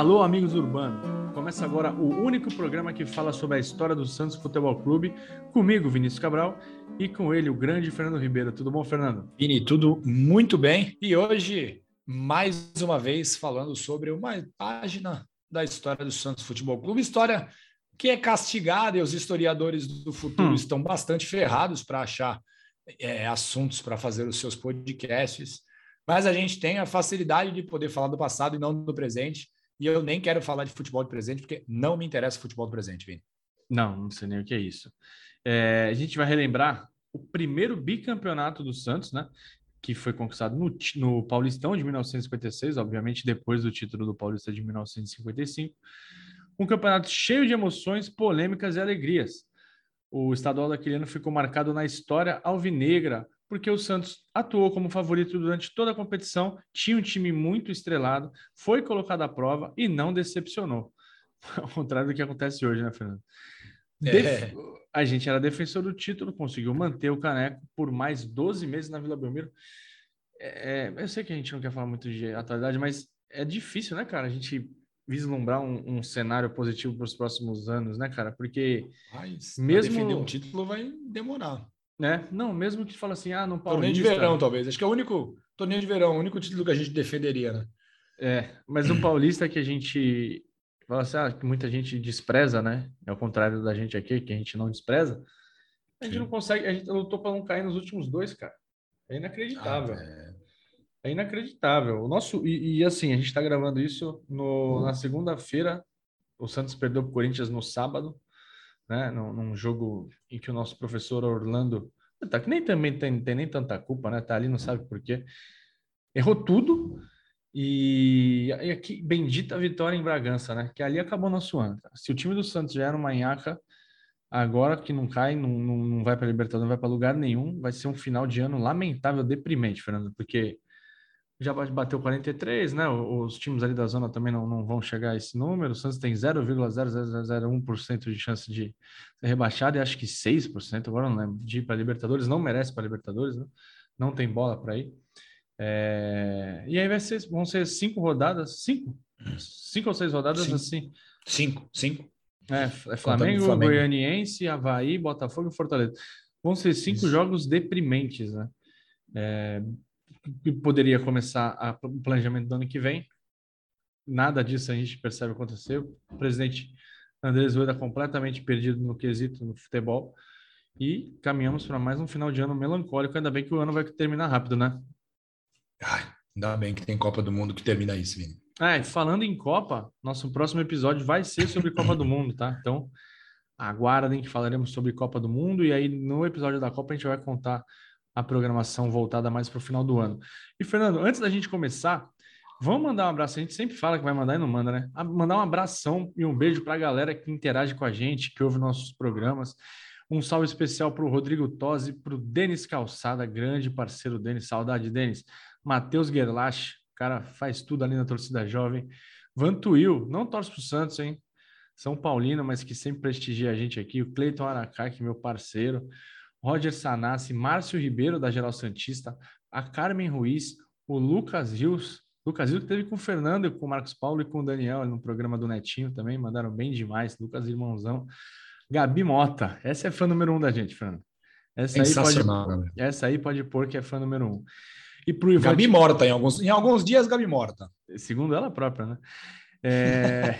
Alô, amigos urbanos. Começa agora o único programa que fala sobre a história do Santos Futebol Clube, comigo, Vinícius Cabral, e com ele, o grande Fernando Ribeiro. Tudo bom, Fernando? Vini, tudo muito bem. E hoje, mais uma vez, falando sobre uma página da história do Santos Futebol Clube, história que é castigada e os historiadores do futuro hum. estão bastante ferrados para achar é, assuntos para fazer os seus podcasts. Mas a gente tem a facilidade de poder falar do passado e não do presente. E eu nem quero falar de futebol de presente, porque não me interessa futebol do presente, Vini. Não, não sei nem o que é isso. É, a gente vai relembrar o primeiro bicampeonato do Santos, né? Que foi conquistado no, no Paulistão de 1956, obviamente depois do título do Paulista de 1955. Um campeonato cheio de emoções, polêmicas e alegrias. O estadual daquele ano ficou marcado na história alvinegra, porque o Santos atuou como favorito durante toda a competição, tinha um time muito estrelado, foi colocado à prova e não decepcionou. Ao contrário do que acontece hoje, né, Fernando? É. A gente era defensor do título, conseguiu manter o caneco por mais 12 meses na Vila Belmiro. É, é, eu sei que a gente não quer falar muito de atualidade, mas é difícil, né, cara? A gente vislumbrar um, um cenário positivo para os próximos anos, né, cara? Porque mas, mesmo defender um título vai demorar né? Não, mesmo que fala assim, ah, não Paulista... Torneio de verão, talvez. Acho que é o único torneio de verão, o único título que a gente defenderia, né? É, mas o Paulista que a gente fala assim, ah, que muita gente despreza, né? É o contrário da gente aqui, que a gente não despreza. A gente Sim. não consegue, a gente lutou para não cair nos últimos dois, cara. É inacreditável. Ah, é... é... inacreditável. O nosso e, e assim, a gente está gravando isso no, hum. na segunda-feira. O Santos perdeu para o Corinthians no sábado né, num, num, jogo em que o nosso professor Orlando, tá, que nem também tem, tem nem tanta culpa, né, tá ali, não sabe por quê, errou tudo e, e aqui, bendita vitória em Bragança, né, que ali acabou nosso ano. Se o time do Santos já era uma nhaca, agora que não cai, não, não, não vai para Libertadores, não vai para lugar nenhum, vai ser um final de ano lamentável, deprimente, Fernando, porque já bateu 43, né? Os times ali da zona também não, não vão chegar a esse número. O Santos tem 0,0001% de chance de ser rebaixado e acho que 6%, agora não lembro, de ir para Libertadores. Não merece para Libertadores, né? não tem bola para ir. É... E aí vai ser, vão ser cinco rodadas, cinco? Cinco ou seis rodadas cinco. assim? Cinco, cinco. É, é Flamengo, Flamengo, Goianiense, Havaí, Botafogo e Fortaleza. Vão ser cinco Isso. jogos deprimentes, né? É, que poderia começar a, o planejamento do ano que vem. Nada disso a gente percebe acontecer. O presidente Andrés Rueda completamente perdido no quesito no futebol. E caminhamos para mais um final de ano melancólico. Ainda bem que o ano vai terminar rápido, né? Ai, ainda bem que tem Copa do Mundo que termina isso, Vini. É, falando em Copa, nosso próximo episódio vai ser sobre Copa do Mundo, tá? Então, aguardem que falaremos sobre Copa do Mundo. E aí, no episódio da Copa, a gente vai contar a programação voltada mais para o final do ano. E, Fernando, antes da gente começar, vamos mandar um abraço. A gente sempre fala que vai mandar e não manda, né? Mandar um abração e um beijo para a galera que interage com a gente, que ouve nossos programas. Um salve especial para o Rodrigo Tosi, para o Denis Calçada, grande parceiro Denis, saudade, Denis. Matheus Gerlach, cara faz tudo ali na torcida jovem. Vantuil, não torce para o Santos, hein? São Paulino, mas que sempre prestigia a gente aqui. O Cleiton Aracá, que é meu parceiro. Roger Sanassi, Márcio Ribeiro, da Geral Santista, a Carmen Ruiz, o Lucas Rios, Lucas Rios que teve com o Fernando, com o Marcos Paulo e com o Daniel no programa do Netinho também, mandaram bem demais, Lucas Irmãozão. Gabi Mota, essa é fã número um da gente, Fernando. Essa aí, pode, essa aí pode pôr que é fã número um. E pro Ivan Gabi morta, em alguns, em alguns dias, Gabi morta. Segundo ela própria, né? É...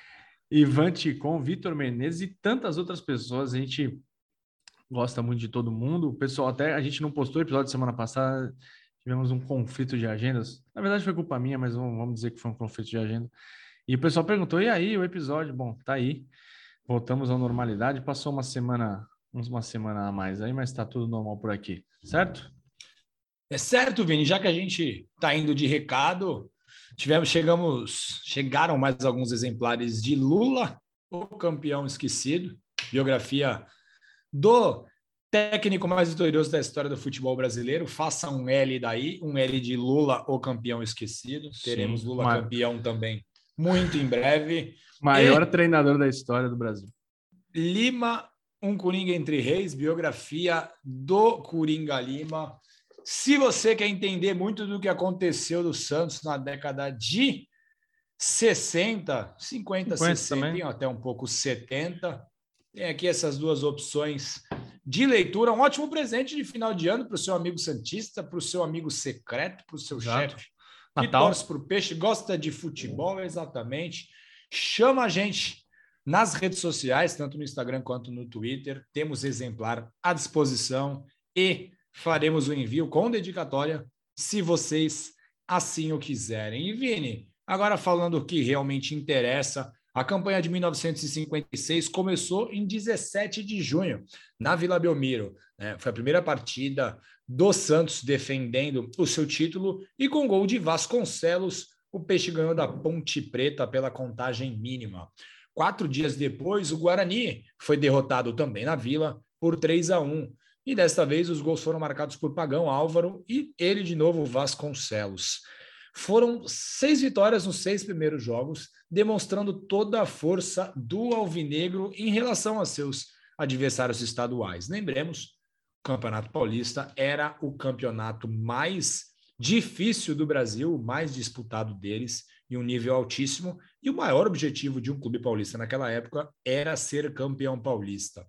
Ivan Ticon, Vitor Menezes e tantas outras pessoas. A gente gosta muito de todo mundo. O pessoal, até a gente não postou episódio semana passada, tivemos um conflito de agendas. Na verdade, foi culpa minha, mas vamos dizer que foi um conflito de agenda. E o pessoal perguntou: e aí, o episódio? Bom, tá aí. Voltamos à normalidade. Passou uma semana, uma semana a mais aí, mas está tudo normal por aqui, certo? É certo, Vini. Já que a gente está indo de recado, tivemos, chegamos, chegaram mais alguns exemplares de Lula, o campeão esquecido, biografia do técnico mais vitorioso da história do futebol brasileiro. Faça um L daí, um L de Lula, o campeão esquecido. Teremos Lula campeão também muito em breve. Maior e... treinador da história do Brasil. Lima, um Coringa entre Reis, biografia do Coringa Lima. Se você quer entender muito do que aconteceu do Santos na década de 60, 50, 50 60, também. até um pouco 70. Tem aqui essas duas opções de leitura. Um ótimo presente de final de ano para o seu amigo Santista, para o seu amigo secreto, para o seu chefe que Natal. torce para o peixe, gosta de futebol, exatamente. Chama a gente nas redes sociais, tanto no Instagram quanto no Twitter. Temos exemplar à disposição e faremos o envio com dedicatória, se vocês assim o quiserem. E Vini, agora falando o que realmente interessa, a campanha de 1956 começou em 17 de junho, na Vila Belmiro. Né? Foi a primeira partida do Santos defendendo o seu título e com gol de Vasconcelos, o Peixe ganhou da Ponte Preta pela contagem mínima. Quatro dias depois, o Guarani foi derrotado também na Vila por 3 a 1. E desta vez os gols foram marcados por Pagão Álvaro e ele de novo Vasconcelos. Foram seis vitórias nos seis primeiros jogos, demonstrando toda a força do Alvinegro em relação a seus adversários estaduais. Lembremos, o Campeonato Paulista era o campeonato mais difícil do Brasil, o mais disputado deles, e um nível altíssimo. E o maior objetivo de um clube paulista naquela época era ser campeão paulista.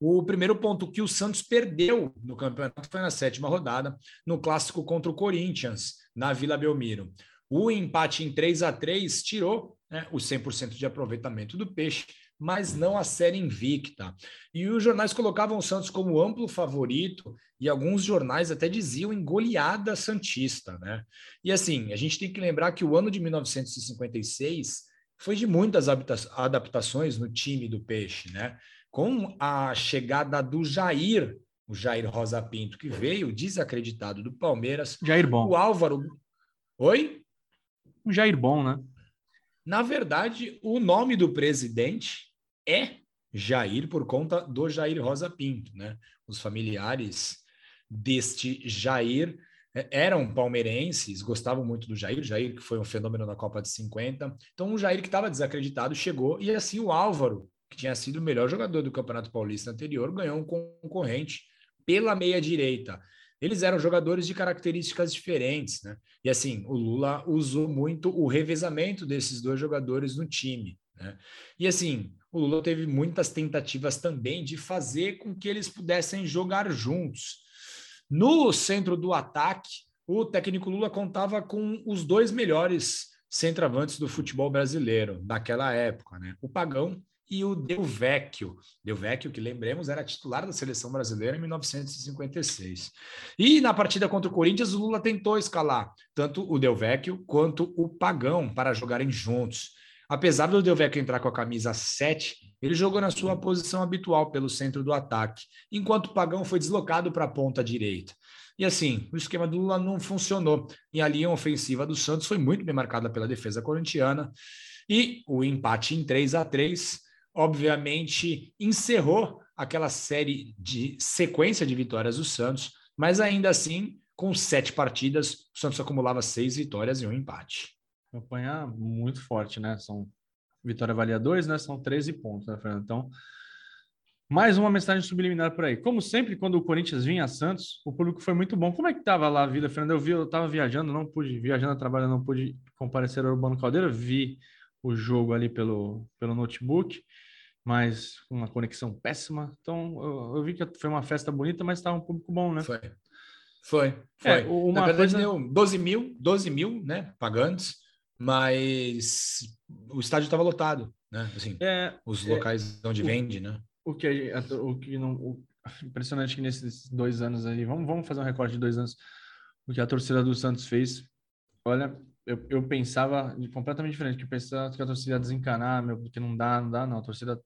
O primeiro ponto que o Santos perdeu no campeonato foi na sétima rodada, no clássico contra o Corinthians, na Vila Belmiro. O empate em 3 a 3 tirou né, o 100% de aproveitamento do Peixe, mas não a série invicta. E os jornais colocavam o Santos como amplo favorito, e alguns jornais até diziam em goleada santista, né? E assim, a gente tem que lembrar que o ano de 1956 foi de muitas adaptações no time do Peixe, né? Com a chegada do Jair, o Jair Rosa Pinto, que veio desacreditado do Palmeiras. Jair bom. O Álvaro. Oi? Um Jair bom, né? Na verdade, o nome do presidente é Jair por conta do Jair Rosa Pinto, né? Os familiares deste Jair é, eram palmeirenses, gostavam muito do Jair, Jair que foi um fenômeno na Copa de 50. Então, o Jair que estava desacreditado chegou e assim o Álvaro, que tinha sido o melhor jogador do Campeonato Paulista anterior, ganhou um concorrente pela meia direita. Eles eram jogadores de características diferentes, né? E assim, o Lula usou muito o revezamento desses dois jogadores no time, né? E assim, o Lula teve muitas tentativas também de fazer com que eles pudessem jogar juntos. No centro do ataque, o técnico Lula contava com os dois melhores centroavantes do futebol brasileiro naquela época, né? O Pagão e o Del Vecchio. Del Vecchio, que lembremos, era titular da seleção brasileira em 1956. E na partida contra o Corinthians, o Lula tentou escalar tanto o Del Vecchio quanto o Pagão para jogarem juntos. Apesar do Del Vecchio entrar com a camisa 7, ele jogou na sua posição habitual pelo centro do ataque, enquanto o Pagão foi deslocado para a ponta direita. E assim, o esquema do Lula não funcionou. E a linha ofensiva do Santos foi muito bem marcada pela defesa corintiana. E o empate em 3 a 3 obviamente, encerrou aquela série de sequência de vitórias do Santos, mas ainda assim, com sete partidas, o Santos acumulava seis vitórias e um empate. Campanha muito forte, né? São vitória valia dois, né? São 13 pontos, né, Fernando? Então, mais uma mensagem subliminar por aí. Como sempre, quando o Corinthians vinha a Santos, o público foi muito bom. Como é que estava lá a vida, Fernando? Eu vi, eu estava viajando, não pude, viajando a trabalho, não pude comparecer ao Urbano Caldeira, vi o jogo ali pelo, pelo notebook, mas uma conexão péssima. Então, eu, eu vi que foi uma festa bonita, mas estava um público bom, né? Foi. Foi, foi. É, uma Na verdade, coisa... deu 12 mil, 12 mil, né, pagantes, mas o estádio estava lotado, né? Assim, é, os é, locais é, onde o, vende, né? O que, o que não, o, impressionante que nesses dois anos aí, vamos, vamos fazer um recorde de dois anos, o que a torcida do Santos fez. Olha, eu, eu pensava completamente diferente, que eu pensava que a torcida ia desencanar, meu, porque não dá, não dá, não. A torcida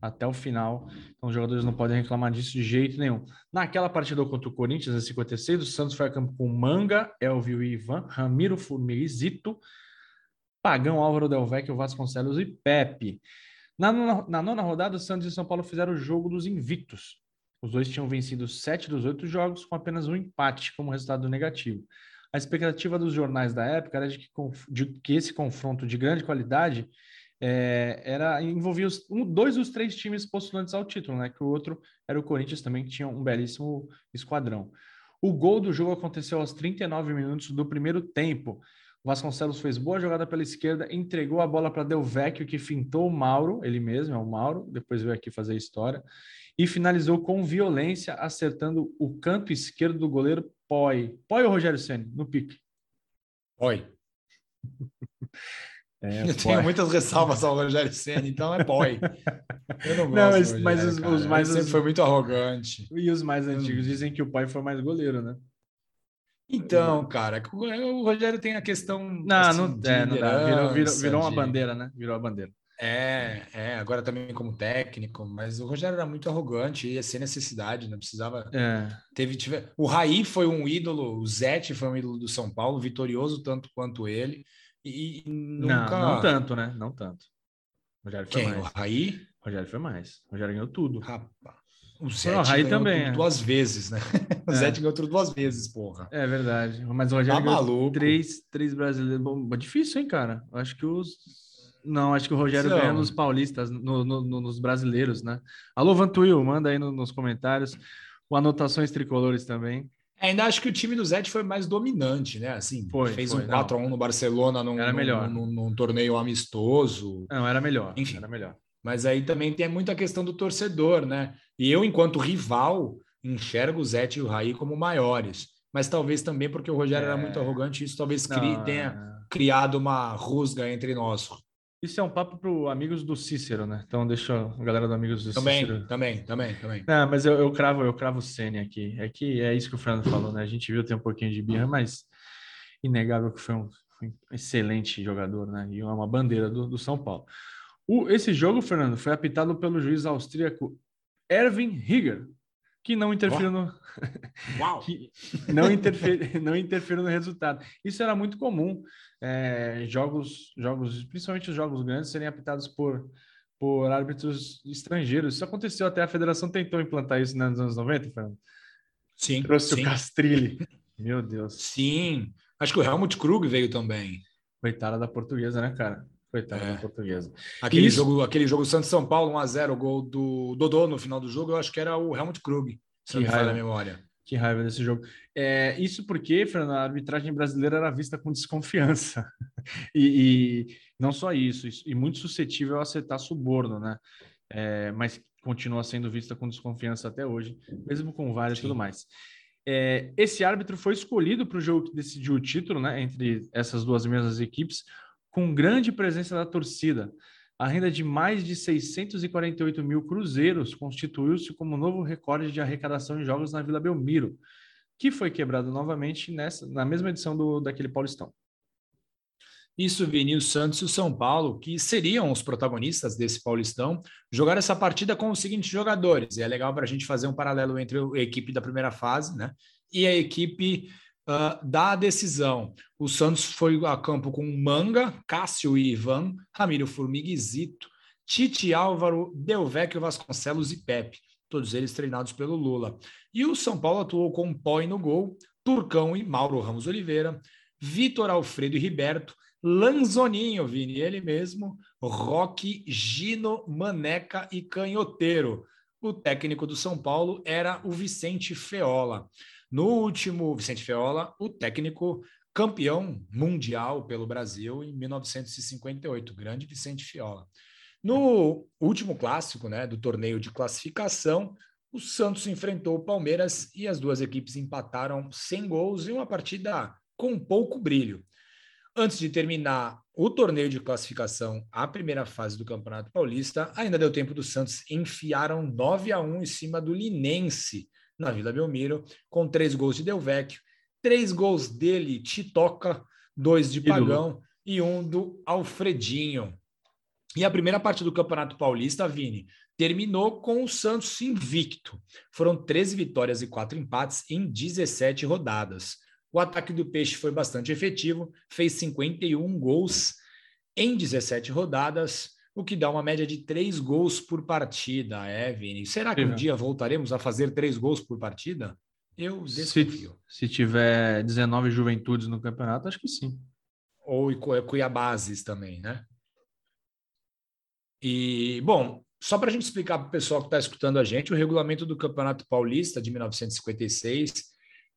até o final. Então, os jogadores não podem reclamar disso de jeito nenhum. Naquela partida contra o Corinthians, em 56, o Santos foi a campo com Manga, Elvio e Ivan, Ramiro Formizito, Pagão, Álvaro Del Vecchio, Vasconcelos e Pepe. Na, na, na nona rodada, o Santos e São Paulo fizeram o jogo dos invictos. Os dois tinham vencido sete dos oito jogos, com apenas um empate como resultado negativo. A expectativa dos jornais da época era de que, de que esse confronto de grande qualidade é, era envolvia os, um, dois dos três times postulantes ao título, né? Que o outro era o Corinthians também, que tinha um belíssimo esquadrão. O gol do jogo aconteceu aos 39 minutos do primeiro tempo. O Vasconcelos fez boa jogada pela esquerda, entregou a bola para Del Vecchio, que fintou o Mauro, ele mesmo, é o Mauro, depois veio aqui fazer história, e finalizou com violência, acertando o canto esquerdo do goleiro Poi. Poi ou Rogério Senna? No pique? Poi. É, eu tenho muitas ressalvas ao Rogério Senna, então é Poi. Eu não gosto. Não, mas, mas os, os, mais. Ele sempre foi muito arrogante. E os mais antigos dizem que o pai foi mais goleiro, né? Então, cara, o Rogério tem a questão. Não, assim, não, é, não dá. Virou, virou, virou uma bandeira, né? Virou a bandeira. É, é, agora também como técnico, mas o Rogério era muito arrogante, ia ser necessidade, não precisava. É. Teve, tive... O Raí foi um ídolo, o Zete foi um ídolo do São Paulo, vitorioso tanto quanto ele. E nunca. Não, não tanto, né? Não tanto. O Rogério foi Quem? Mais. O Raí? O Rogério foi mais. O Rogério ganhou tudo. Rapaz. O Zé ganhou também, é. duas vezes, né? O é. Zé ganhou tudo duas vezes, porra. É verdade. Mas o Rogério tá maluco. três, três brasileiros. Bom, difícil, hein, cara? Acho que os. Não, acho que o Rogério ganha nos paulistas, no, no, no, nos brasileiros, né? Alô, Vantuil, manda aí no, nos comentários. O Anotações Tricolores também. É, ainda acho que o time do Zé foi mais dominante, né? Assim, foi, fez foi, um 4x1 no Barcelona num, era melhor. Num, num, num, torneio amistoso. Não, era melhor. Enfim, era melhor. Mas aí também tem muita questão do torcedor, né? E eu, enquanto rival, enxergo o Zete e o Raí como maiores. Mas talvez também porque o Rogério é... era muito arrogante, isso talvez tenha é... criado uma rusga entre nós. Isso é um papo para amigos do Cícero, né? Então deixa a galera do Amigos do também, Cícero. Também, também, também. Não, mas eu, eu cravo, eu cravo o Sene aqui. É que é isso que o Fernando falou, né? A gente viu ter um pouquinho de birra, mas inegável que foi um, foi um excelente jogador, né? E uma bandeira do, do São Paulo. O, esse jogo, Fernando, foi apitado pelo juiz austríaco Erwin Higger, que não interferiu no que não interferiu, não interferiu no resultado. Isso era muito comum. É, jogos, jogos, principalmente os jogos grandes, serem apitados por por árbitros estrangeiros. Isso aconteceu até a federação tentou implantar isso nos anos 90, Fernando. Sim. Trouxe sim. o Castrilli. Meu Deus. Sim. Acho que o Helmut Krug veio também. Coitada da portuguesa, né, cara? Coitada é. da portuguesa. Aquele Isso... jogo, aquele jogo Santos-São Paulo, 1x0, o gol do Dodô no final do jogo, eu acho que era o Helmut Krug, se não me memória. Que raiva desse jogo. É, isso porque, Fernando, a arbitragem brasileira era vista com desconfiança. e, e, não só isso, isso, e muito suscetível a acertar suborno, né? É, mas continua sendo vista com desconfiança até hoje, mesmo com vários e tudo mais. É, esse árbitro foi escolhido para o jogo que decidiu o título, né? Entre essas duas mesmas equipes, com grande presença da torcida. A renda de mais de 648 mil cruzeiros constituiu-se como novo recorde de arrecadação em jogos na Vila Belmiro, que foi quebrado novamente nessa, na mesma edição do, daquele Paulistão. Isso, Vini, o Santos e o São Paulo, que seriam os protagonistas desse Paulistão, jogaram essa partida com os seguintes jogadores. E é legal para a gente fazer um paralelo entre a equipe da primeira fase né, e a equipe uh, da decisão. O Santos foi a campo com Manga, Cássio e Ivan, Ramiro Formiguizito, Tite Álvaro, Delvecchio Vasconcelos e Pepe, todos eles treinados pelo Lula. E o São Paulo atuou com Poi no gol, Turcão e Mauro Ramos Oliveira, Vitor Alfredo e Riberto, Lanzoninho, Vini, ele mesmo, Roque, Gino, Maneca e Canhoteiro. O técnico do São Paulo era o Vicente Feola. No último, Vicente Feola, o técnico campeão mundial pelo Brasil em 1958, grande Vicente Fiola. No último clássico, né, do torneio de classificação, o Santos enfrentou o Palmeiras e as duas equipes empataram sem gols em uma partida com pouco brilho. Antes de terminar o torneio de classificação, a primeira fase do Campeonato Paulista, ainda deu tempo do Santos enfiaram 9 a 1 em cima do Linense, na Vila Belmiro, com três gols de Delvecchio, três gols dele, Titoca, dois de Pagão e um do Alfredinho. E a primeira parte do Campeonato Paulista, Vini, terminou com o Santos invicto. Foram 13 vitórias e quatro empates em 17 rodadas. O ataque do Peixe foi bastante efetivo, fez 51 gols em 17 rodadas o que dá uma média de três gols por partida, é, Vini? Será que um dia voltaremos a fazer três gols por partida? Eu desconfio. Se, se tiver 19 juventudes no campeonato, acho que sim. Ou Cuiabases também, né? E, bom, só para a gente explicar para o pessoal que está escutando a gente, o regulamento do Campeonato Paulista de 1956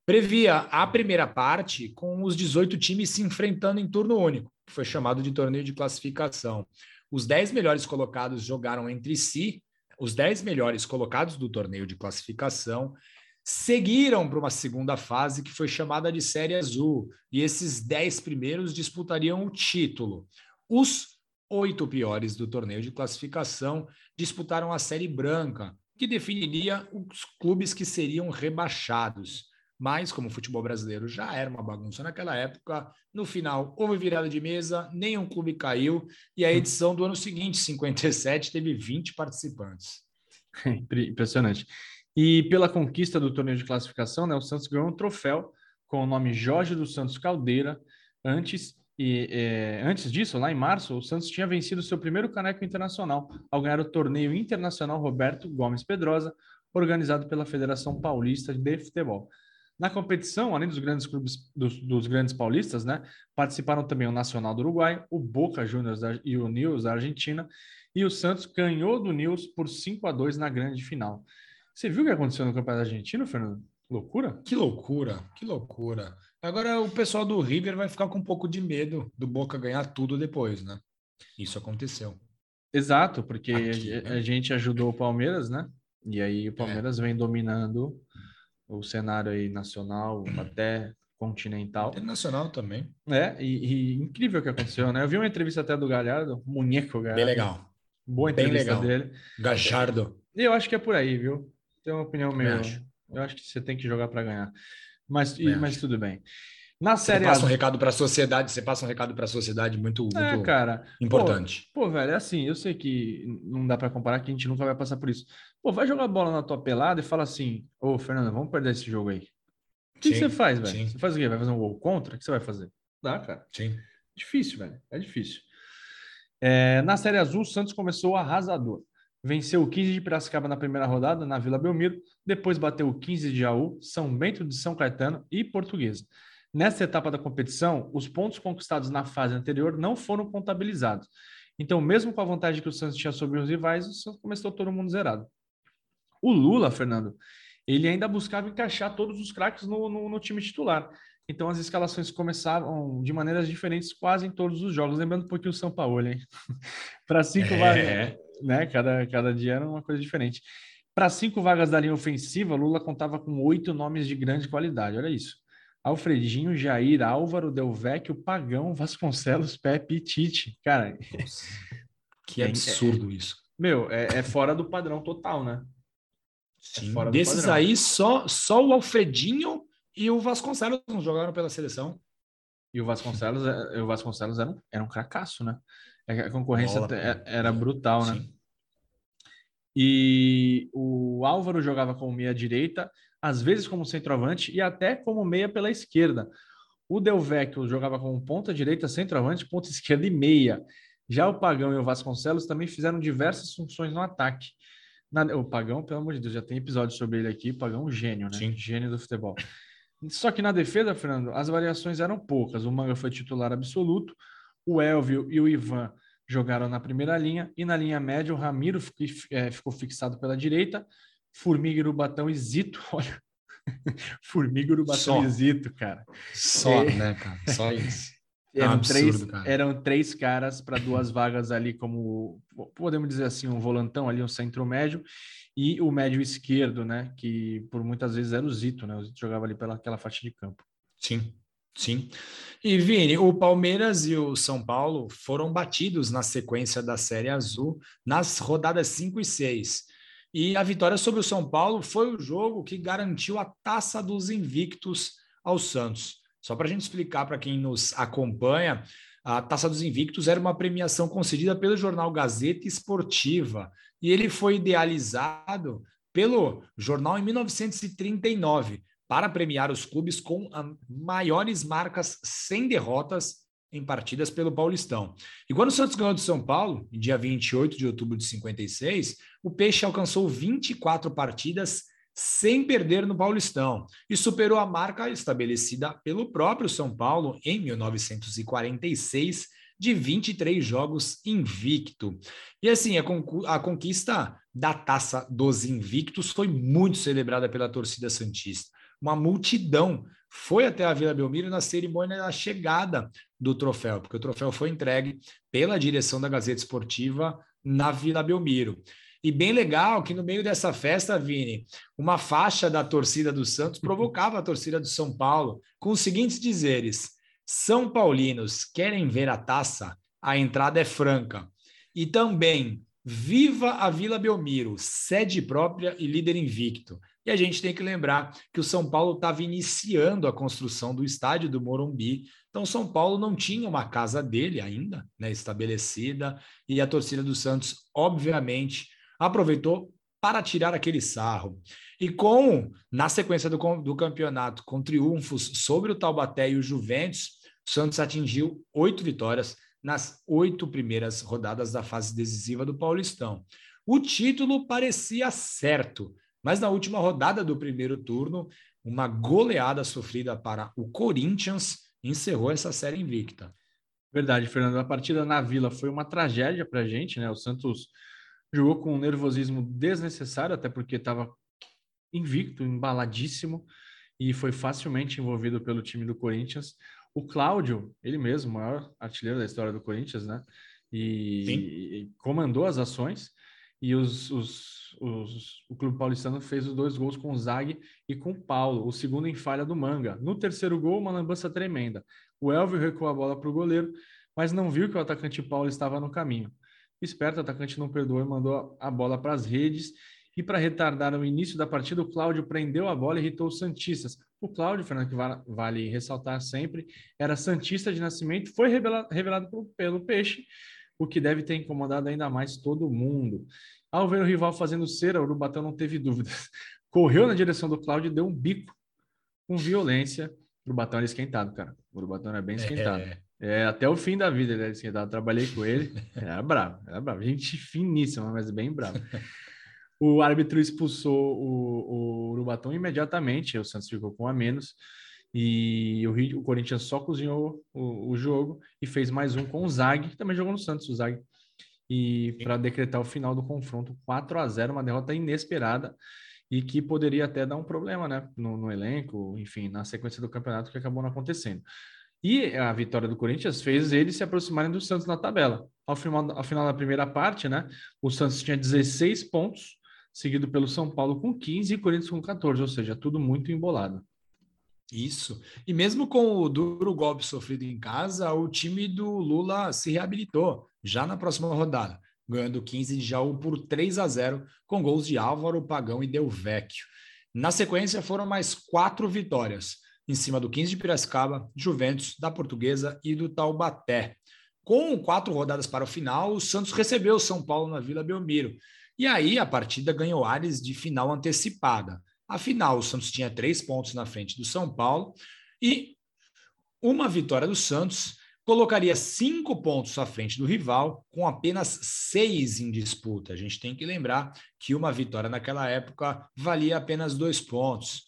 previa a primeira parte com os 18 times se enfrentando em turno único, que foi chamado de torneio de classificação. Os 10 melhores colocados jogaram entre si, os 10 melhores colocados do torneio de classificação seguiram para uma segunda fase que foi chamada de Série Azul, e esses 10 primeiros disputariam o título. Os oito piores do torneio de classificação disputaram a Série Branca, que definiria os clubes que seriam rebaixados. Mas, como o futebol brasileiro já era uma bagunça naquela época, no final houve virada de mesa, nenhum clube caiu, e a edição do ano seguinte, 57, teve 20 participantes. Impressionante. E pela conquista do torneio de classificação, né, o Santos ganhou um troféu com o nome Jorge dos Santos Caldeira. Antes, e, é, antes disso, lá em março, o Santos tinha vencido seu primeiro caneco internacional ao ganhar o torneio internacional Roberto Gomes Pedrosa, organizado pela Federação Paulista de Futebol. Na competição, além dos grandes clubes dos, dos, grandes paulistas, né, participaram também o Nacional do Uruguai, o Boca Juniors e o News da Argentina, e o Santos ganhou do News por 5 a 2 na grande final. Você viu o que aconteceu no Campeonato Argentino, Fernando? Loucura? Que loucura, que loucura. Agora o pessoal do River vai ficar com um pouco de medo do Boca ganhar tudo depois, né? Isso aconteceu. Exato, porque Aqui, a, né? a, gente ajudou o Palmeiras, né? E aí o Palmeiras é. vem dominando o cenário aí nacional, até continental. Internacional também. É, e, e, incrível o que aconteceu, né? Eu vi uma entrevista até do Galhardo, Muñeco Galhardo. Bem legal. Boa entrevista Bem legal. dele. Gajardo. Eu acho que é por aí, viu? Tem uma opinião meio. Eu acho que você tem que jogar para ganhar. Mas, e, mas tudo bem. Na série você passa um recado para a sociedade, você passa um recado para a sociedade muito, é, muito cara, importante. Pô, pô, velho, é assim, eu sei que não dá para comparar que a gente nunca vai passar por isso. Pô, vai jogar bola na tua pelada e fala assim: "Ô, Fernando, vamos perder esse jogo aí". O que, que você faz, velho? Você faz o quê? Vai fazer um gol contra? O que você vai fazer? Dá, cara. Sim. Difícil, velho. É difícil. É, na série azul, o Santos começou arrasador. Venceu o 15 de Piracicaba na primeira rodada, na Vila Belmiro. Depois bateu o 15 de Jaú, São Bento de São Caetano e Portuguesa. Nessa etapa da competição, os pontos conquistados na fase anterior não foram contabilizados. Então, mesmo com a vantagem que o Santos tinha sobre os rivais, o Santos começou todo mundo zerado. O Lula, Fernando, ele ainda buscava encaixar todos os craques no, no, no, time titular. Então, as escalações começavam de maneiras diferentes quase em todos os jogos. Lembrando um pouquinho o São Paulo, hein? Para cinco é. vagas né? Cada, cada dia era uma coisa diferente. Para cinco vagas da linha ofensiva, Lula contava com oito nomes de grande qualidade. Olha isso. Alfredinho, Jair, Álvaro, Delvecchio, Pagão, Vasconcelos, Pepe e Tite. Cara, Nossa, que é, absurdo é, isso. Meu, é, é, fora do padrão total, né? É Sim, é desses aí, só, só o Alfredinho e o Vasconcelos não jogaram pela seleção. E o Vasconcelos, é, o Vasconcelos era um, era um cracaço, né? A concorrência Bola, era brutal, né? Sim. E o Álvaro jogava como meia direita, às vezes como centroavante e até como meia pela esquerda. O Delvecchio jogava como ponta direita, centroavante, ponta esquerda e meia. Já o Pagão e o Vasconcelos também fizeram diversas funções no ataque. Na, o Pagão, pelo amor de Deus, já tem episódio sobre ele aqui. Pagão, gênio, né? Sim. Gênio do futebol. Só que na defesa, Fernando, as variações eram poucas. O Manga foi titular absoluto, o Elvio e o Ivan jogaram na primeira linha e na linha média o Ramiro é, ficou fixado pela direita, Formiga, Urubatão e Zito, olha, Formiga, Urubatão e Zito, cara. Só, é... né, cara? Só isso. É eram, um absurdo, três, cara. eram três caras para duas vagas ali, como podemos dizer assim, um volantão ali, um centro médio, e o médio esquerdo, né? Que por muitas vezes era o Zito, né? O Zito jogava ali pelaquela faixa de campo. Sim. Sim. E Vini, o Palmeiras e o São Paulo foram batidos na sequência da Série Azul nas rodadas 5 e 6. E a vitória sobre o São Paulo foi o jogo que garantiu a taça dos invictos ao Santos. Só para a gente explicar para quem nos acompanha, a Taça dos Invictos era uma premiação concedida pelo jornal Gazeta Esportiva e ele foi idealizado pelo jornal em 1939 para premiar os clubes com maiores marcas sem derrotas em partidas pelo Paulistão. E quando o Santos ganhou do São Paulo, dia 28 de outubro de 56, o Peixe alcançou 24 partidas sem perder no Paulistão e superou a marca estabelecida pelo próprio São Paulo em 1946 de 23 jogos invicto. E assim, a conquista da Taça dos Invictos foi muito celebrada pela torcida santista. Uma multidão foi até a Vila Belmiro na cerimônia da chegada do troféu, porque o troféu foi entregue pela direção da Gazeta Esportiva na Vila Belmiro. E bem legal que no meio dessa festa, Vini, uma faixa da torcida do Santos provocava a torcida do São Paulo com os seguintes dizeres: São Paulinos querem ver a taça? A entrada é franca. E também Viva a Vila Belmiro, sede própria e líder invicto. E a gente tem que lembrar que o São Paulo estava iniciando a construção do estádio do Morumbi. Então, São Paulo não tinha uma casa dele ainda, né, estabelecida, e a torcida do Santos, obviamente, aproveitou para tirar aquele sarro. E com, na sequência do, do campeonato, com triunfos sobre o Taubaté e o Juventus, o Santos atingiu oito vitórias, nas oito primeiras rodadas da fase decisiva do Paulistão. O título parecia certo, mas na última rodada do primeiro turno, uma goleada sofrida para o Corinthians encerrou essa série invicta. Verdade, Fernando. A partida na Vila foi uma tragédia para a gente, né? O Santos jogou com um nervosismo desnecessário, até porque estava invicto, embaladíssimo, e foi facilmente envolvido pelo time do Corinthians. O Cláudio, ele mesmo, maior artilheiro da história do Corinthians, né? E, e comandou as ações. E os, os, os, o Clube Paulistano fez os dois gols com o Zag e com o Paulo, o segundo em falha do Manga. No terceiro gol, uma lambança tremenda. O Elvio recuou a bola para o goleiro, mas não viu que o atacante Paulo estava no caminho. Esperto, o atacante não perdoou e mandou a bola para as redes. E para retardar o início da partida, o Cláudio prendeu a bola e irritou os Santistas. O Cláudio, Fernando, que vale ressaltar sempre, era Santista de nascimento, foi revelado, revelado pelo, pelo Peixe, o que deve ter incomodado ainda mais todo mundo. Ao ver o rival fazendo cera, o Urubatão não teve dúvidas. Correu na direção do Cláudio e deu um bico com violência. O Urubatão era esquentado, cara. O Urubatão era bem esquentado. É. É, até o fim da vida ele era esquentado. Trabalhei com ele. Era bravo, era bravo. Gente finíssima, mas bem bravo. O árbitro expulsou o, o Urubatão imediatamente, o Santos ficou com a menos. E o, o Corinthians só cozinhou o, o, jogo e fez mais um com o Zag, que também jogou no Santos, o Zag. E para decretar o final do confronto, 4 a 0 uma derrota inesperada e que poderia até dar um problema né, no, no elenco, enfim, na sequência do campeonato que acabou não acontecendo. E a vitória do Corinthians fez eles se aproximarem do Santos na tabela. Ao final, ao final da primeira parte, né, o Santos tinha 16 pontos seguido pelo São Paulo com 15 e Corinthians com 14, ou seja, tudo muito embolado. Isso. E mesmo com o duro golpe sofrido em casa, o time do Lula se reabilitou já na próxima rodada, ganhando 15 de Jaú por 3 a 0, com gols de Álvaro, Pagão e Del Vecchio. Na sequência, foram mais quatro vitórias, em cima do 15 de Piracicaba, Juventus, da Portuguesa e do Taubaté. Com quatro rodadas para o final, o Santos recebeu o São Paulo na Vila Belmiro e aí a partida ganhou áreas de final antecipada. Afinal, o Santos tinha três pontos na frente do São Paulo e uma vitória do Santos colocaria cinco pontos à frente do rival, com apenas seis em disputa. A gente tem que lembrar que uma vitória naquela época valia apenas dois pontos.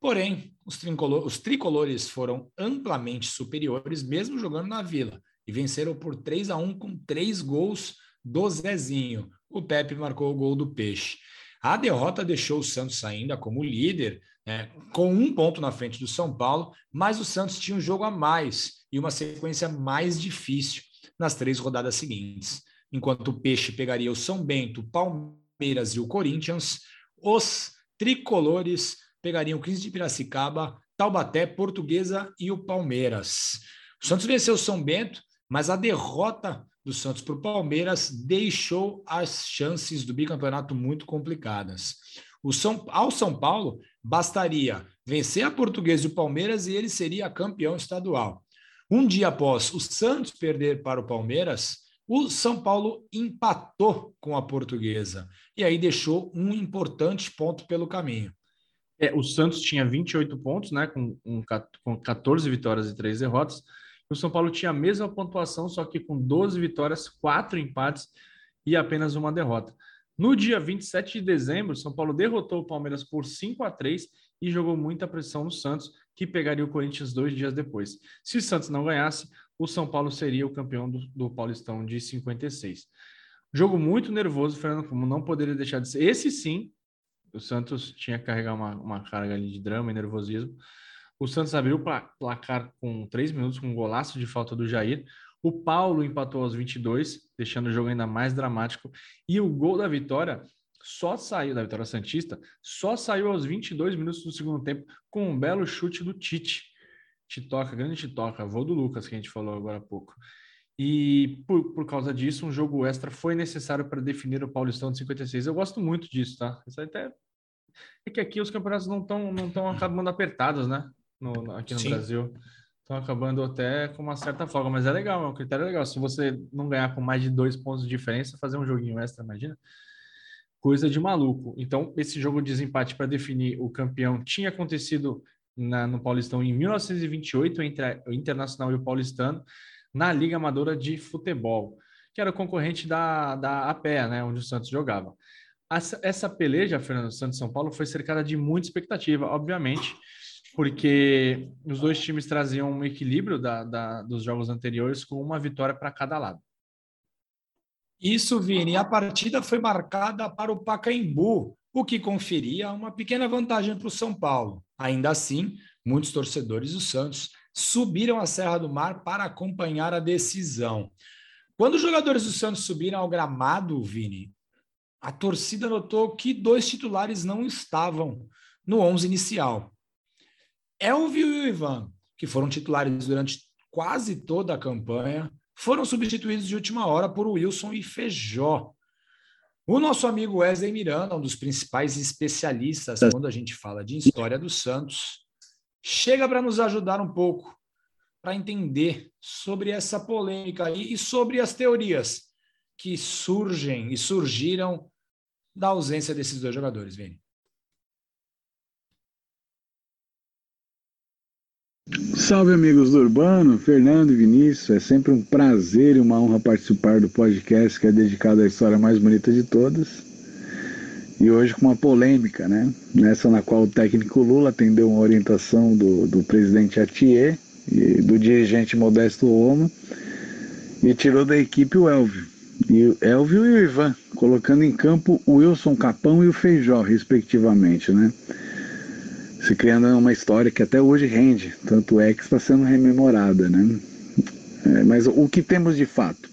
Porém, os, os tricolores foram amplamente superiores, mesmo jogando na Vila, e venceram por 3 a 1 com três gols do Zezinho o Pepe marcou o gol do Peixe. A derrota deixou o Santos ainda como líder, né, com um ponto na frente do São Paulo, mas o Santos tinha um jogo a mais e uma sequência mais difícil nas três rodadas seguintes. Enquanto o Peixe pegaria o São Bento, Palmeiras e o Corinthians, os tricolores pegariam o 15 de Piracicaba, Taubaté, Portuguesa e o Palmeiras. O Santos venceu o São Bento, mas a derrota do Santos para o Palmeiras deixou as chances do bicampeonato muito complicadas. O São, ao São Paulo, bastaria vencer a Portuguesa e o Palmeiras e ele seria campeão estadual. Um dia após o Santos perder para o Palmeiras, o São Paulo empatou com a Portuguesa e aí deixou um importante ponto pelo caminho. É, o Santos tinha 28 pontos, né, com, um, com 14 vitórias e 3 derrotas. O São Paulo tinha a mesma pontuação, só que com 12 vitórias, 4 empates e apenas uma derrota. No dia 27 de dezembro, o São Paulo derrotou o Palmeiras por 5 a 3 e jogou muita pressão no Santos, que pegaria o Corinthians dois dias depois. Se o Santos não ganhasse, o São Paulo seria o campeão do, do Paulistão de 56. Jogo muito nervoso, Fernando, como não poderia deixar de ser. Esse sim o Santos tinha que carregar uma, uma carga ali de drama e nervosismo. O Santos abriu o placar com três minutos, com um golaço de falta do Jair. O Paulo empatou aos 22, deixando o jogo ainda mais dramático. E o gol da vitória só saiu, da vitória Santista, só saiu aos 22 minutos do segundo tempo, com um belo chute do Tite. Titoca, grande Titoca, voo do Lucas, que a gente falou agora há pouco. E por, por causa disso, um jogo extra foi necessário para definir o Paulistão de 56. Eu gosto muito disso, tá? Isso até é que aqui os campeonatos não estão não acabando apertados, né? No, aqui no Sim. Brasil. Estão acabando até com uma certa folga, mas é legal, é um critério legal. Se você não ganhar com mais de dois pontos de diferença, fazer um joguinho extra, imagina? Coisa de maluco. Então, esse jogo de desempate para definir o campeão tinha acontecido na, no Paulistão em 1928, entre o Internacional e o Paulistano na Liga Amadora de Futebol, que era concorrente da, da APEA, né, onde o Santos jogava. Essa, essa peleja, Fernando Santos São Paulo, foi cercada de muita expectativa, obviamente, porque os dois times traziam um equilíbrio da, da dos jogos anteriores com uma vitória para cada lado. Isso, Vini. A partida foi marcada para o Pacaembu, o que conferia uma pequena vantagem para o São Paulo. Ainda assim, muitos torcedores do Santos subiram a Serra do Mar para acompanhar a decisão. Quando os jogadores do Santos subiram ao gramado, Vini, a torcida notou que dois titulares não estavam no 11 inicial. Elvio e o Ivan, que foram titulares durante quase toda a campanha, foram substituídos de última hora por Wilson e Feijó. O nosso amigo Wesley Miranda, um dos principais especialistas quando a gente fala de história do Santos, chega para nos ajudar um pouco para entender sobre essa polêmica aí e sobre as teorias que surgem e surgiram da ausência desses dois jogadores, Vini. Salve amigos do Urbano, Fernando e Vinícius. É sempre um prazer e uma honra participar do podcast que é dedicado à história mais bonita de todas e hoje com uma polêmica, né? Nessa na qual o técnico Lula atendeu uma orientação do, do presidente Atier e do dirigente Modesto Roma e tirou da equipe o Elvio. E o Elvio e o Ivan, colocando em campo o Wilson Capão e o Feijó, respectivamente, né? Se criando uma história que até hoje rende, tanto é que está sendo rememorada, né? É, mas o que temos de fato?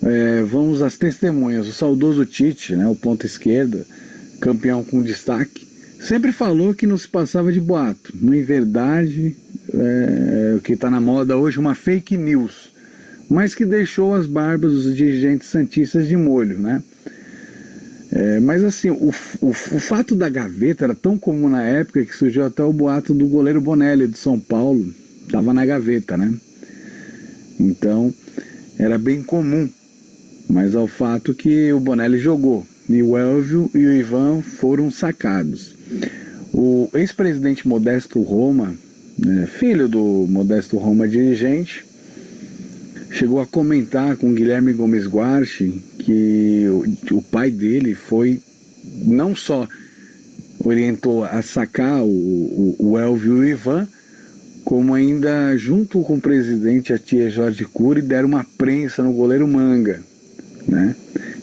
É, vamos às testemunhas. O saudoso Tite, né, o ponto esquerda, campeão com destaque, sempre falou que não se passava de boato. Não é verdade, é, o que está na moda hoje, uma fake news. Mas que deixou as barbas dos dirigentes santistas de molho, né? É, mas assim, o, o, o, fato da gaveta era tão comum na época que surgiu até o boato do goleiro Bonelli de São Paulo, estava na gaveta, né? Então, era bem comum mas ao fato que o Bonelli jogou e o Elvio e o Ivan foram sacados. O ex-presidente Modesto Roma, né, filho do Modesto Roma dirigente, chegou a comentar com Guilherme Gomes Guarchi que o, o pai dele foi não só orientou a sacar o, o, o Elvio e o Ivan, como ainda junto com o presidente a tia Jorge Cury deram uma prensa no goleiro Manga né?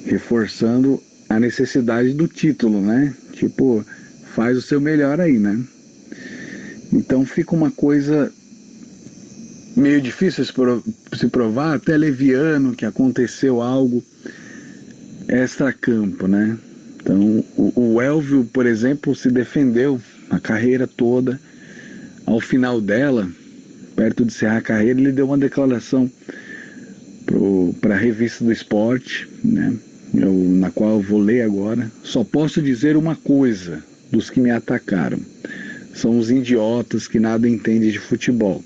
Reforçando a necessidade do título, né? Tipo, faz o seu melhor aí, né? Então fica uma coisa meio difícil se provar, até leviano que aconteceu algo extra-campo, né? Então, o, o Elvio, por exemplo, se defendeu a carreira toda. Ao final dela, perto de encerrar a carreira, ele deu uma declaração para a revista do esporte, né? Eu, na qual eu vou ler agora. Só posso dizer uma coisa dos que me atacaram: são os idiotas que nada entendem de futebol.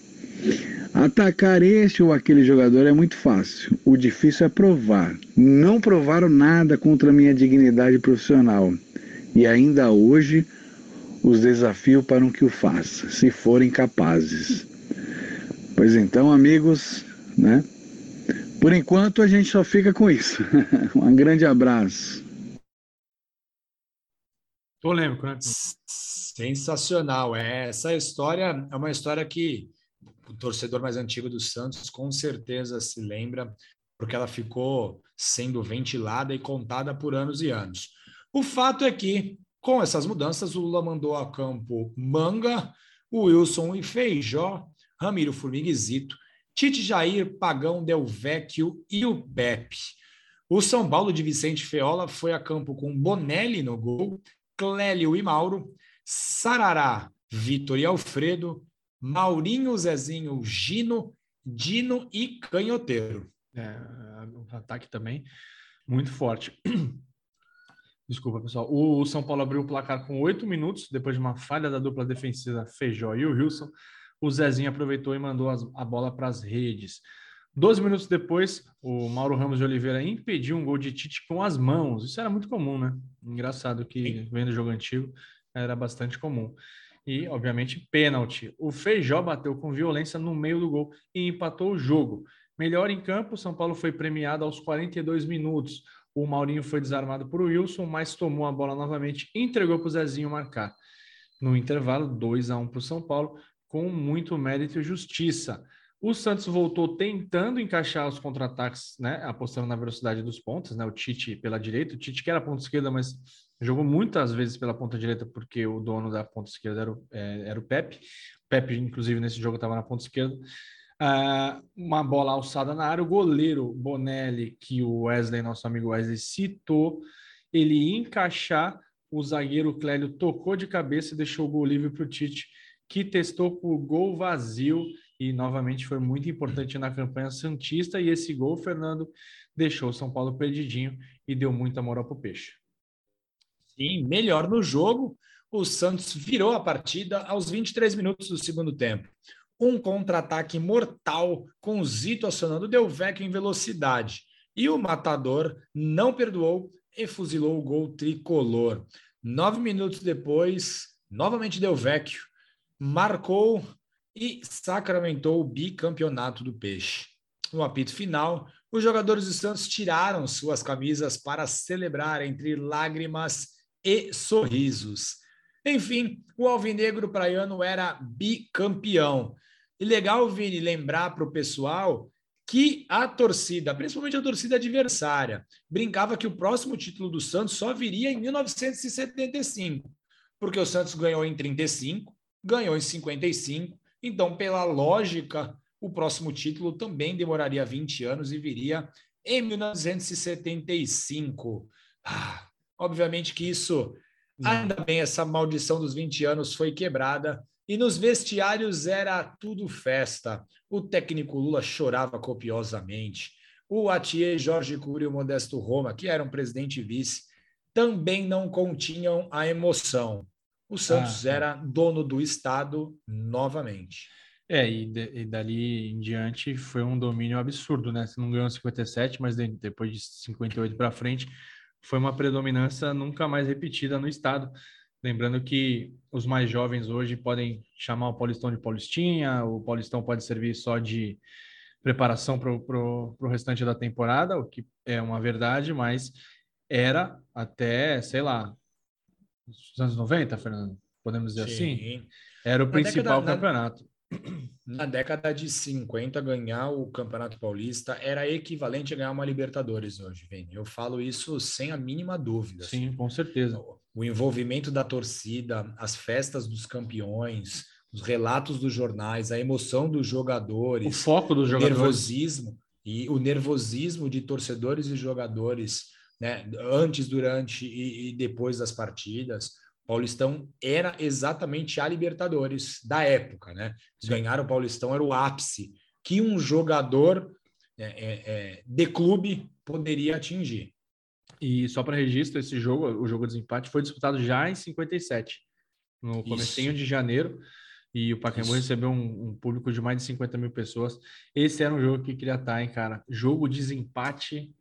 Atacar este ou aquele jogador é muito fácil. O difícil é provar. Não provaram nada contra a minha dignidade profissional. E ainda hoje os desafio para que o faça, se forem capazes. Pois então, amigos, né? Por enquanto, a gente só fica com isso. um grande abraço. Polêmico, né? Sensacional. É, essa história é uma história que o torcedor mais antigo do Santos com certeza se lembra, porque ela ficou sendo ventilada e contada por anos e anos. O fato é que, Com essas mudanças, o Lula mandou a campo Manga, Wilson e Feijó, Ramiro Formiguezito, Tite Jair, Pagão, Del Vecchio e o Pepe. O São Paulo de Vicente Feola foi a campo com Bonelli no gol, Clélio e Mauro, Sarará, Vitor e Alfredo, Maurinho, Zezinho, Gino, Dino e Canhoteiro. É, um ataque também muito forte. Desculpa, pessoal. O São Paulo abriu o placar com oito minutos, depois de uma falha da dupla defensiva Feijó e o Wilson. O Zezinho aproveitou e mandou a bola para as redes. Doze minutos depois, o Mauro Ramos de Oliveira impediu um gol de Tite com as mãos. Isso era muito comum, né? Engraçado que, vendo o jogo antigo, era bastante comum. E, obviamente, pênalti. O Feijó bateu com violência no meio do gol e empatou o jogo. Melhor em campo, São Paulo foi premiado aos 42 minutos. O Maurinho foi desarmado por Wilson, mas tomou a bola novamente e entregou para o Zezinho marcar. No intervalo, 2 a 1 para o São Paulo, com muito mérito e justiça. O Santos voltou tentando encaixar os contra-ataques, né, apostando na velocidade dos pontos, né, o Tite pela direita, o Tite que era ponta esquerda, mas jogou muitas vezes pela ponta direita porque o dono da ponta esquerda era o, é, era o Pepe. Pepe, inclusive, nesse jogo estava na ponta esquerda. Uh, uma bola alçada na área, o goleiro Bonelli, que o Wesley, nosso amigo Wesley, citou, ele encaixar, o zagueiro Clélio tocou de cabeça e deixou o gol livre para o Tite, que testou por gol vazio e novamente foi muito importante na campanha Santista. E esse gol, Fernando, deixou o São Paulo perdidinho e deu muita moral para o Peixe. Sim, melhor no jogo. O Santos virou a partida aos 23 minutos do segundo tempo um contra-ataque mortal com o Zito acionando o Delvecchio em velocidade. E o matador não perdoou e fuzilou o gol tricolor. Nove minutos depois, novamente Delvecchio marcou e sacramentou o bicampeonato do Peixe. No apito final, os jogadores do Santos tiraram suas camisas para celebrar entre lágrimas e sorrisos. Enfim, o Alvinegro Praiano era bicampeão e legal, Vini, lembrar para o pessoal que a torcida, principalmente a torcida adversária, brincava que o próximo título do Santos só viria em 1975, porque o Santos ganhou em 35, ganhou em 55, então, pela lógica, o próximo título também demoraria 20 anos e viria em 1975. Ah, obviamente que isso, ainda bem, essa maldição dos 20 anos foi quebrada e nos vestiários era tudo festa. O técnico Lula chorava copiosamente. O Atier Jorge Cury e o Modesto Roma, que eram presidente e vice, também não continham a emoção. O Santos ah, era dono do Estado novamente. É, e, de, e, dali em diante foi um domínio absurdo, né? Você não ganhou 57, mas de, depois de 58 para frente foi uma predominância nunca mais repetida no Estado. Lembrando que os mais jovens hoje podem chamar o Paulistão de Paulistinha, o Paulistão pode servir só de preparação para o restante da temporada, o que é uma verdade, mas era até, sei lá, os anos 90, Fernando, podemos dizer Sim. assim? Era o na principal década, campeonato. Na, década de 50, ganhar o Campeonato Paulista era equivalente a ganhar uma Libertadores hoje, Vini. Eu falo isso sem a mínima dúvida. Sim, assim. com certeza o envolvimento da torcida, as festas dos campeões, os relatos dos jornais, a emoção dos jogadores, o foco dos jogadores, nervosismo e o nervosismo de torcedores e jogadores, né, antes, durante e, e depois das partidas. Paulistão era exatamente a Libertadores da época, né? Ganhar o Paulistão era o ápice que um jogador é, é, é, de clube poderia atingir. E só para registro, esse jogo, o jogo de desempate, foi disputado já em 57, no comecinho de janeiro, e o Pacaembu recebeu um, um, público de mais de 50 mil pessoas. Esse era um jogo que queria estar, hein, cara? Jogo de desempate.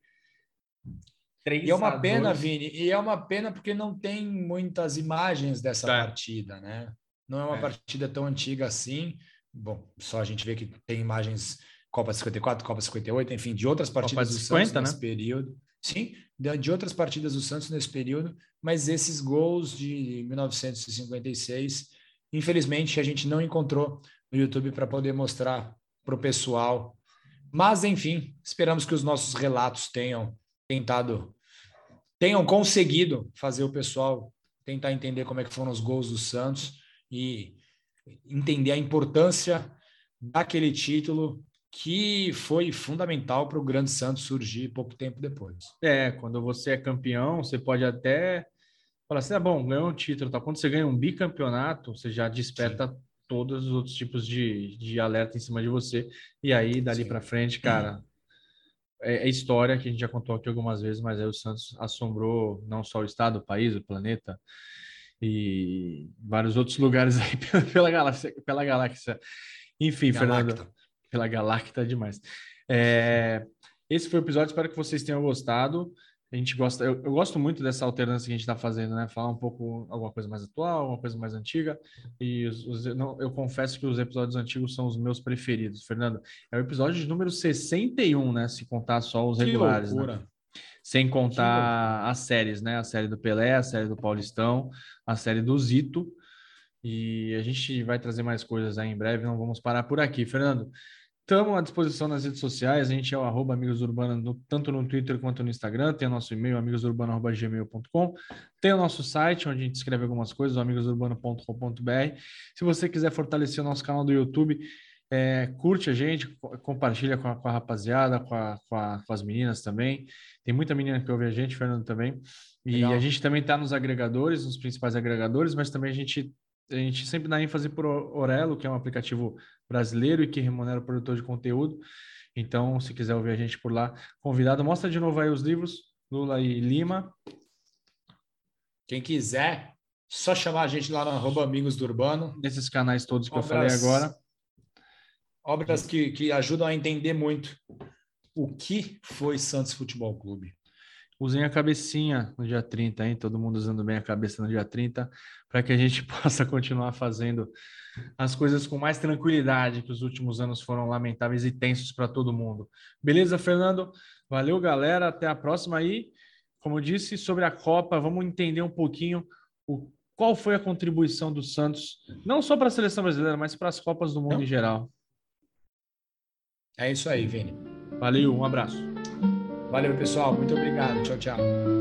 E é uma pena, Vini, e é uma pena porque não tem muitas imagens dessa é. partida, né? Não é uma é. partida tão antiga assim. Bom, só a gente vê que tem imagens Copa 54, Copa 58, enfim, de outras partidas Copa 50, nesse né? período. Sim, de outras partidas do Santos nesse período, mas esses gols de 1956, infelizmente, a gente não encontrou no YouTube para poder mostrar para o pessoal. Mas, enfim, esperamos que os nossos relatos tenham tentado, tenham conseguido fazer o pessoal tentar entender como é que foram os gols do Santos e entender a importância daquele título que foi fundamental para o Grande Santos surgir pouco tempo depois. É, quando você é campeão, você pode até falar assim, ah, bom, ganhou um título, tá? Quando você ganha um bicampeonato, você já desperta Sim. todos os outros tipos de, de alerta em cima de você, e aí, dali para frente, cara, é, é, história que a gente já contou aqui algumas vezes, mas aí o Santos assombrou não só o estado, o país, o planeta, e vários outros lugares aí pela, galáxia, pela galáxia. Enfim, Galacta. Fernando, pela Galacta demais. É, esse foi o episódio, espero que vocês tenham gostado. A gente gosta, eu, eu gosto muito dessa alternância que a gente está fazendo, né? Falar um pouco alguma coisa mais atual, alguma coisa mais antiga. E os, os, não, eu confesso que os episódios antigos são os meus preferidos, Fernando. É o episódio de número 61, né? Se contar só os regulares. Que né? loucura. Né? Sem contar as séries, né? A série do Pelé, a série do Paulistão, a série do Zito. E a gente vai trazer mais coisas aí em breve, não vamos parar por aqui. Fernando, Estamos à disposição nas redes sociais, a gente é o arroba Amigos Urbana, no, tanto no Twitter quanto no Instagram, tem o nosso e-mail, amigosurbano.gmail.com, tem o nosso site, onde a gente escreve algumas coisas, amigosurbano.com.br. Se você quiser fortalecer o nosso canal do YouTube, é, curte a gente, compartilha com a, com a rapaziada, com, a, com, a, com, as meninas também. Tem muita menina que ouve a gente, Fernando também. E Legal. a gente também está nos agregadores, nos principais agregadores, mas também a gente a gente sempre dá ênfase para o Orelo, que é um aplicativo brasileiro e que remunera o produtor de conteúdo. Então, se quiser ouvir a gente por lá, convidado. Mostra de novo aí os livros, Lula e Lima. Quem quiser, só chamar a gente lá no arroba Amigos do Urbano. Nesses canais todos que obras, eu falei agora. Obras que, que ajudam a entender muito o que foi Santos Futebol Clube. Usem a cabecinha no dia 30, hein? Todo mundo usando bem a cabeça no dia 30, para que a gente possa continuar fazendo as coisas com mais tranquilidade, que os últimos anos foram lamentáveis e tensos para todo mundo. Beleza, Fernando? Valeu, galera. Até a próxima aí. Como eu disse, sobre a Copa, vamos entender um pouquinho o, qual foi a contribuição do Santos, não só para a seleção brasileira, mas para as Copas do Mundo em geral. É isso aí, Vini. Valeu, um abraço. Valeu, pessoal. Muito obrigado. Tchau, tchau.